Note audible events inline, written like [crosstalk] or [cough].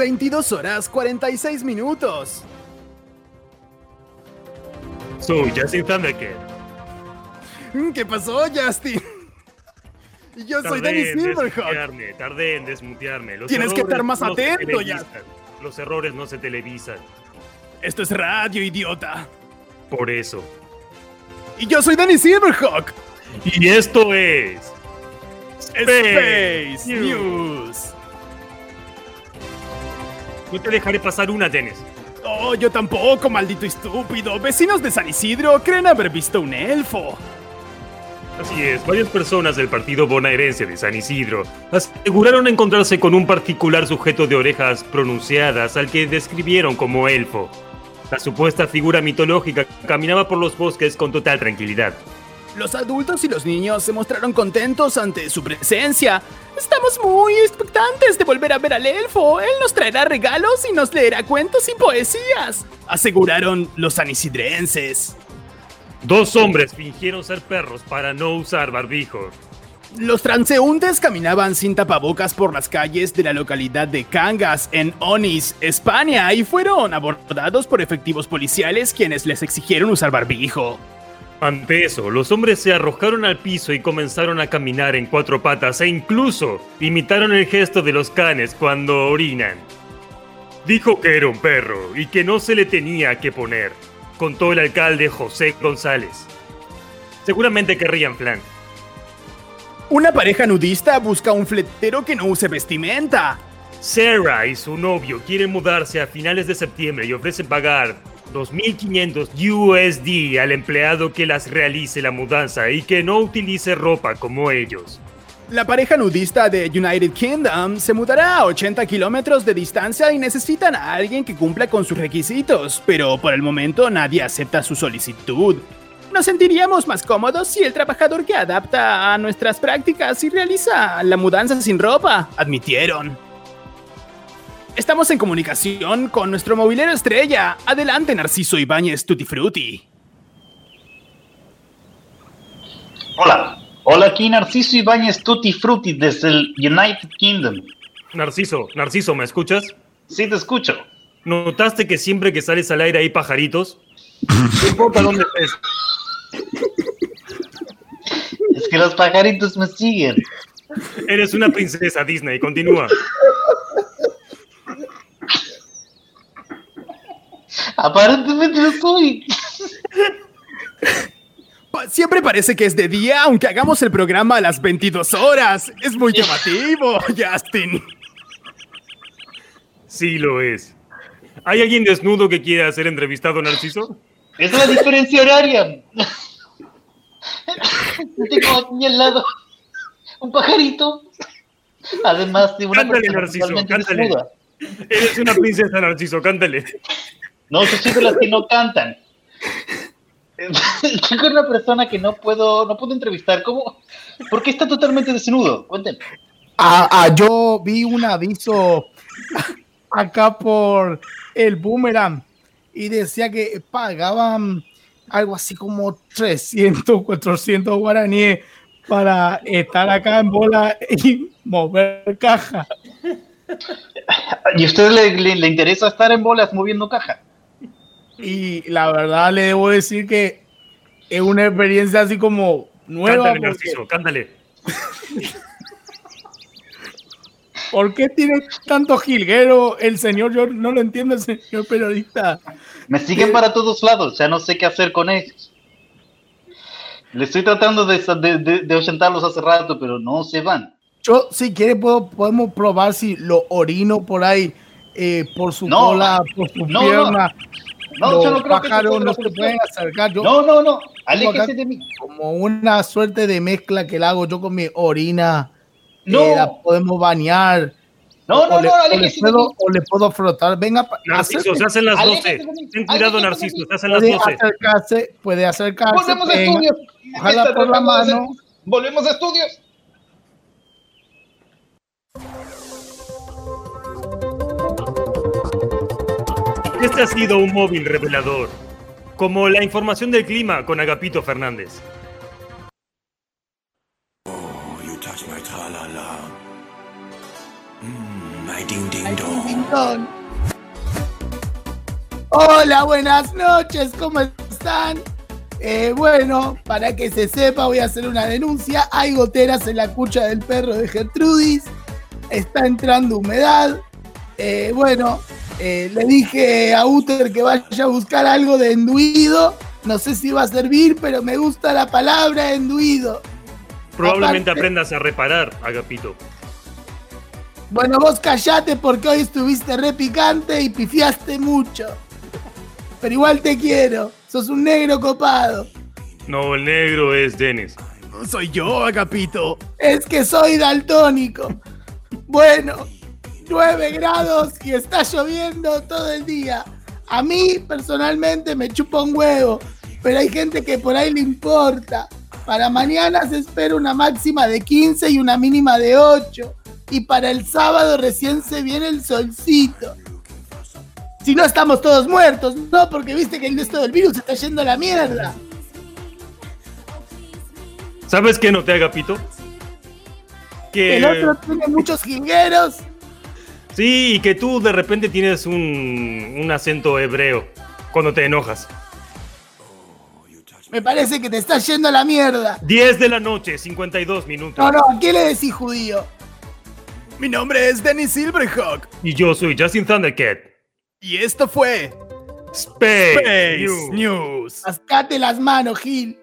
22 horas 46 minutos. Soy Justin Thundercat. Mm, ¿Qué pasó, Justin? [laughs] Yo soy Tardé Danny Silverhawk. tardé en desmutearme. Los Tienes que estar más no atento, televisan. Los errores no se televisan. Esto es radio, idiota. Por eso. Y yo soy Danny Silverhawk. Y esto es. Space News. News. No te dejaré pasar una, Dennis. Oh, yo tampoco, maldito estúpido. Vecinos de San Isidro creen haber visto un elfo. Así es, varias personas del partido bonaerense de San Isidro aseguraron encontrarse con un particular sujeto de orejas pronunciadas al que describieron como elfo. La supuesta figura mitológica caminaba por los bosques con total tranquilidad. Los adultos y los niños se mostraron contentos ante su presencia. Estamos muy expectantes de volver a ver al elfo. Él nos traerá regalos y nos leerá cuentos y poesías, aseguraron los sanisidrenses. Dos hombres fingieron ser perros para no usar barbijo. Los transeúntes caminaban sin tapabocas por las calles de la localidad de Cangas, en Onis, España, y fueron abordados por efectivos policiales quienes les exigieron usar barbijo. Ante eso, los hombres se arrojaron al piso y comenzaron a caminar en cuatro patas e incluso imitaron el gesto de los canes cuando orinan. Dijo que era un perro y que no se le tenía que poner, contó el alcalde José González. Seguramente querrían flan. Una pareja nudista busca un fletero que no use vestimenta. Sarah y su novio quieren mudarse a finales de septiembre y ofrecen pagar 2.500 USD al empleado que las realice la mudanza y que no utilice ropa como ellos. La pareja nudista de United Kingdom se mudará a 80 kilómetros de distancia y necesitan a alguien que cumpla con sus requisitos, pero por el momento nadie acepta su solicitud. Nos sentiríamos más cómodos si el trabajador que adapta a nuestras prácticas y realiza la mudanza sin ropa, admitieron. Estamos en comunicación con nuestro movilero estrella. Adelante, Narciso Ibáñez Tutti Frutti. Hola, hola aquí Narciso Ibáñez Tutti Frutti desde el United Kingdom. Narciso, Narciso, ¿me escuchas? Sí, te escucho. ¿Notaste que siempre que sales al aire hay pajaritos? No importa dónde estés. Es que los pajaritos me siguen. Eres una princesa Disney, continúa. Aparentemente lo soy. Siempre parece que es de día, aunque hagamos el programa a las 22 horas. Es muy llamativo, [laughs] Justin. Sí lo es. ¿Hay alguien desnudo que quiera ser entrevistado, Narciso? Es la diferencia horaria. Tengo aquí al lado un pajarito. Además de una Cántale, persona Narciso, totalmente cántale. desnuda. Eres una princesa, Narciso, cántale. No, yo soy de las que no cantan. [laughs] Estoy con una persona que no puedo, no puedo entrevistar. ¿Cómo? ¿Por qué está totalmente desnudo? Cuéntenme. Ah, ah, yo vi un aviso [laughs] acá por el boomerang y decía que pagaban algo así como 300, 400 guaraníes para estar acá en bola y mover caja. ¿Y a usted le, le- le interesa estar en bolas moviendo caja? Y la verdad le debo decir que es una experiencia así como nueva. Cántale, porque- Narciso, cántale. [laughs] ¿Por qué tiene tanto jilguero el señor? Yo no lo entiendo, el señor periodista. Me siguen para todos lados, ya no sé qué hacer con ellos. Le estoy tratando de, de, de- de ahuyentarlos hace rato, pero no se van. Yo, si quiere, puedo, podemos probar si lo orino por ahí, eh, por su No. cola, por su No, pierna. No, Los yo no creo que pájaros no se pueden acercar. Yo, No, no, no, aléjese de mí. como una suerte de mezcla que la hago yo con mi orina, No. eh, la podemos bañar. No, no, o le, no, o le aléjese de puedo, mí. o le puedo frotar. Venga, Narciso, se hacen las Aléjate 12. de mí. Ten cuidado, Narciso, se hacen las puede 12. acercarse, puede acercarse. Volvemos a estudios. Ojalá por la mano. Volvemos a estudios. Este ha sido un móvil revelador. Como la información del clima con Agapito Fernández. Oh, you touch my tra-la-la. Mm, my. Hola, buenas noches, ¿cómo están? Eh, bueno, para que se sepa, voy a hacer una denuncia. Hay goteras en la cucha del perro de Gertrudis. Está entrando humedad. Eh, bueno, eh, le dije a Uter que vaya a buscar algo de enduido. No sé si va a servir, pero me gusta la palabra enduido. Probablemente aprendas a reparar, Agapito. Bueno, vos callate porque hoy estuviste re picante y pifiaste mucho. Pero igual te quiero. Sos un negro copado. No, el negro es Dennis. Soy yo, Agapito. Es que soy daltónico. Bueno, 9 grados y está lloviendo todo el día. A mí personalmente me chupa un huevo, pero hay gente que por ahí le importa. Para mañana se espera una máxima de 15 y una mínima de 8. Y para el sábado recién se viene el solcito. Si no estamos todos muertos, no, porque viste que el resto del virus está yendo a la mierda. ¿Sabes qué no te haga pito? Que el otro tiene muchos jingueros Sí, y que tú de repente tienes un, un acento hebreo cuando te enojas. Me parece que te estás yendo a la mierda. 10 de la noche, 52 minutos. No, no, ¿a qué le decís judío? Mi nombre es Dennis Silverhawk. Y yo soy Justin Thundercat. Y esto fue Space, Space News. News. las manos, Gil.